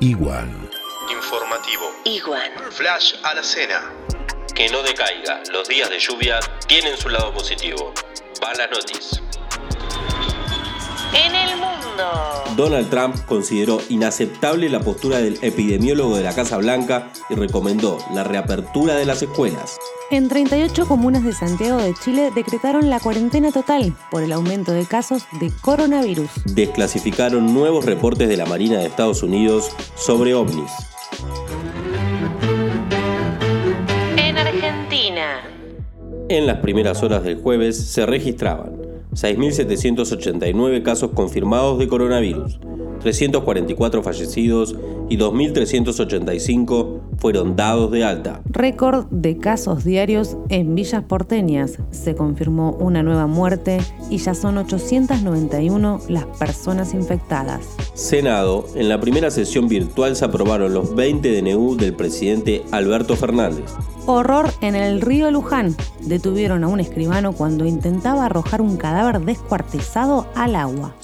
Igual. Informativo. Igual. Flash a la cena. Que no decaiga. Los días de lluvia tienen su lado positivo. Va la noticia. En el mundo. Donald Trump consideró inaceptable la postura del epidemiólogo de la Casa Blanca y recomendó la reapertura de las escuelas. En 38 comunas de Santiago de Chile decretaron la cuarentena total por el aumento de casos de coronavirus. Desclasificaron nuevos reportes de la Marina de Estados Unidos sobre ovnis. En Argentina. En las primeras horas del jueves se registraban 6.789 casos confirmados de coronavirus, 344 fallecidos y 2.385 fueron dados de alta. Récord de casos diarios en villas porteñas. Se confirmó una nueva muerte y ya son 891 las personas infectadas. Senado, en la primera sesión virtual se aprobaron los 20 DNU del presidente Alberto Fernández. Horror en el río Luján. Detuvieron a un escribano cuando intentaba arrojar un cadáver descuartizado al agua.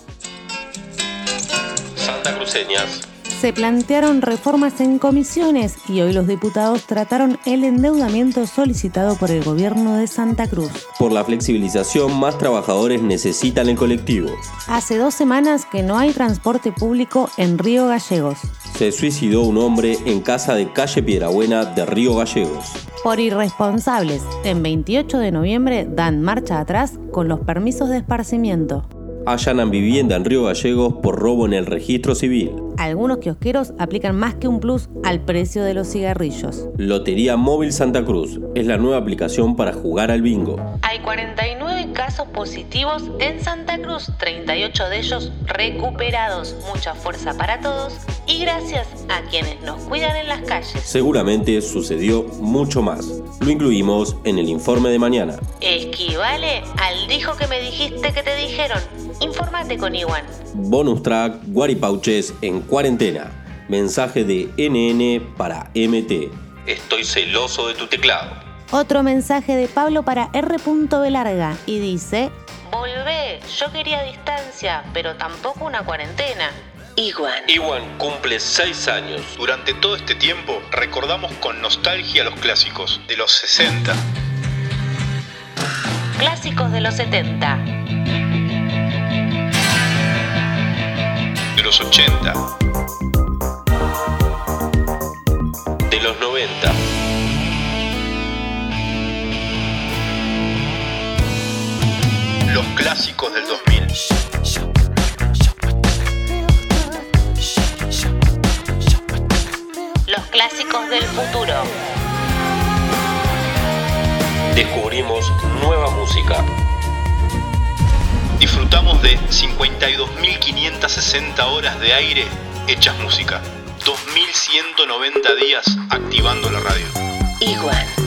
Santa Cruceñas. Se plantearon reformas en comisiones y hoy los diputados trataron el endeudamiento solicitado por el gobierno de Santa Cruz. Por la flexibilización, más trabajadores necesitan el colectivo. Hace dos semanas que no hay transporte público en Río Gallegos. Se suicidó un hombre en casa de calle Piedrabuena de Río Gallegos. Por irresponsables, en 28 de noviembre dan marcha atrás con los permisos de esparcimiento. Allanan vivienda en Río Gallegos por robo en el registro civil. Algunos kiosqueros aplican más que un plus al precio de los cigarrillos. Lotería Móvil Santa Cruz es la nueva aplicación para jugar al bingo. Hay 49 casos positivos en Santa Cruz, 38 de ellos recuperados. Mucha fuerza para todos y gracias a quienes nos cuidan en las calles. Seguramente sucedió mucho más. Lo incluimos en el informe de mañana. Esquivale al dijo que me dijiste que te dijeron. Infórmate con Iwan. Bonus track Guaripauches en cuarentena. Mensaje de NN para MT. Estoy celoso de tu teclado. Otro mensaje de Pablo para R. Larga y dice: Volvé, yo quería distancia, pero tampoco una cuarentena. Iwan. Iwan cumple 6 años. Durante todo este tiempo recordamos con nostalgia los clásicos de los 60. Clásicos de los 70. De los 80. Clásicos del 2000. Los clásicos del futuro. Descubrimos nueva música. Disfrutamos de 52.560 horas de aire hechas música. 2.190 días activando la radio. Iwan.